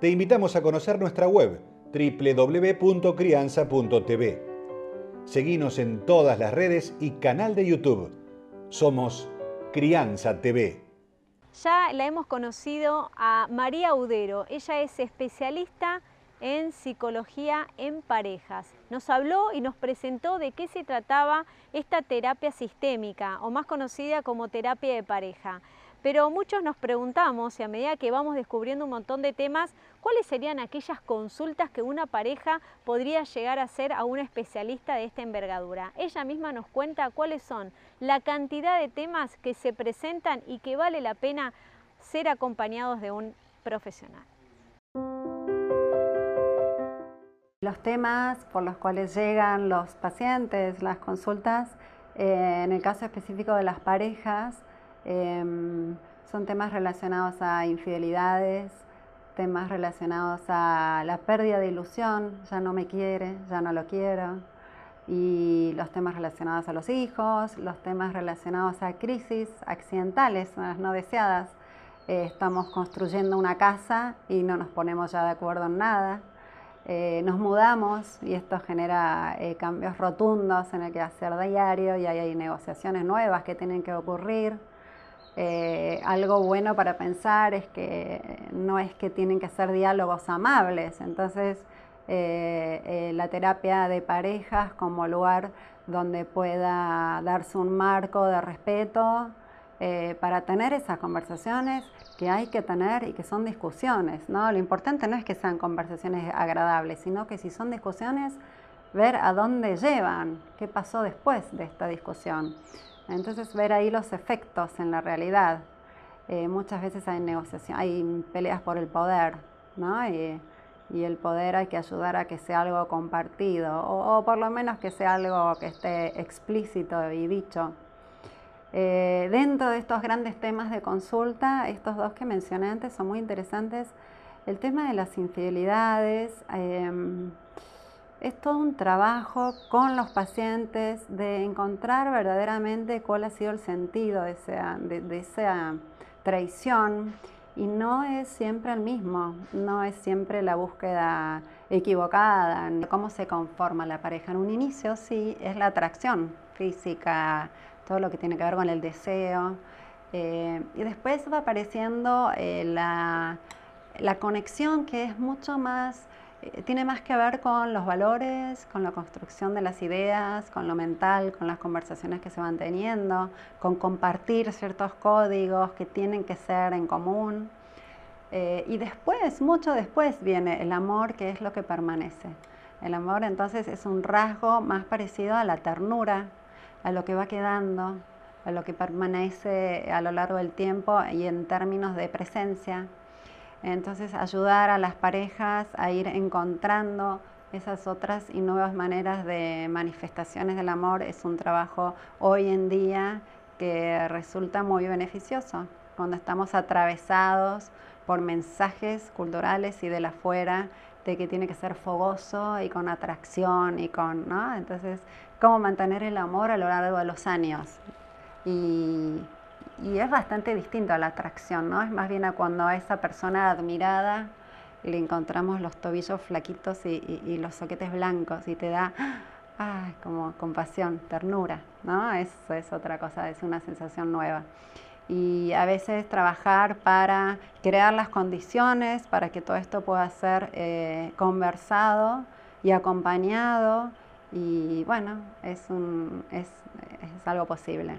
te invitamos a conocer nuestra web www.crianza.tv. Seguimos en todas las redes y canal de YouTube. Somos Crianza TV. Ya la hemos conocido a María Udero. Ella es especialista en psicología en parejas. Nos habló y nos presentó de qué se trataba esta terapia sistémica o más conocida como terapia de pareja. Pero muchos nos preguntamos, y a medida que vamos descubriendo un montón de temas, cuáles serían aquellas consultas que una pareja podría llegar a hacer a un especialista de esta envergadura. Ella misma nos cuenta cuáles son la cantidad de temas que se presentan y que vale la pena ser acompañados de un profesional. Los temas por los cuales llegan los pacientes, las consultas, eh, en el caso específico de las parejas, Em, son temas relacionados a infidelidades, temas relacionados a la pérdida de ilusión, ya no me quiere, ya no lo quiero, y los temas relacionados a los hijos, los temas relacionados a crisis accidentales, no deseadas. Eh, estamos construyendo una casa y no nos ponemos ya de acuerdo en nada. Eh, nos mudamos y esto genera eh, cambios rotundos en el que hacer diario y hay negociaciones nuevas que tienen que ocurrir. Eh, algo bueno para pensar es que no es que tienen que ser diálogos amables, entonces eh, eh, la terapia de parejas como lugar donde pueda darse un marco de respeto para tener esas conversaciones que hay que tener y que son discusiones. ¿no? Lo importante no es que sean conversaciones agradables, sino que si son discusiones, ver a dónde llevan, qué pasó después de esta discusión. Entonces ver ahí los efectos en la realidad. Eh, muchas veces hay negociación, hay peleas por el poder, ¿no? Y, el poder hay que ayudar a que sea algo compartido, o, por lo menos que sea algo que esté explícito y dicho. Eh, dentro de estos grandes temas de consulta, estos dos que mencioné antes son muy interesantes. El tema de las infidelidades. Em, es todo un trabajo con los pacientes de encontrar verdaderamente cuál ha sido el sentido de esa, traición y no es siempre el mismo, no es siempre la búsqueda equivocada, cómo se conforma la pareja. En un inicio sí es la atracción física, todo lo que tiene que ver con el deseo, eh, y después va apareciendo eh, la conexión que es mucho más eh, tiene más que ver con los valores, con la construcción de las ideas, con lo mental, con las conversaciones que se van teniendo, con compartir ciertos códigos que tienen que ser en común. Eh, y después, mucho después, viene el amor, que es lo que permanece. El amor entonces es un rasgo más parecido a la ternura, a lo que va quedando, a lo que permanece a lo largo del tiempo y en términos de presencia. Entonces ayudar a las parejas a ir encontrando esas otras y nuevas maneras de manifestaciones del amor es un trabajo hoy en día que resulta muy beneficioso cuando estamos atravesados por mensajes culturales y de la afuera de que tiene que ser fogoso y con atracción y con, ¿no? Entonces, cómo mantener el amor a lo largo de los años. Y y es bastante distinto a la atracción, ¿no? Es más bien a cuando a esa persona admirada le encontramos los tobillos flaquitos y, los soquetes blancos y te da como compasión, ternura, ¿no? Eso es otra cosa, es una sensación nueva. Y a veces trabajar para crear las condiciones para que todo esto pueda ser eh, conversado y acompañado y bueno, es, un, es algo posible.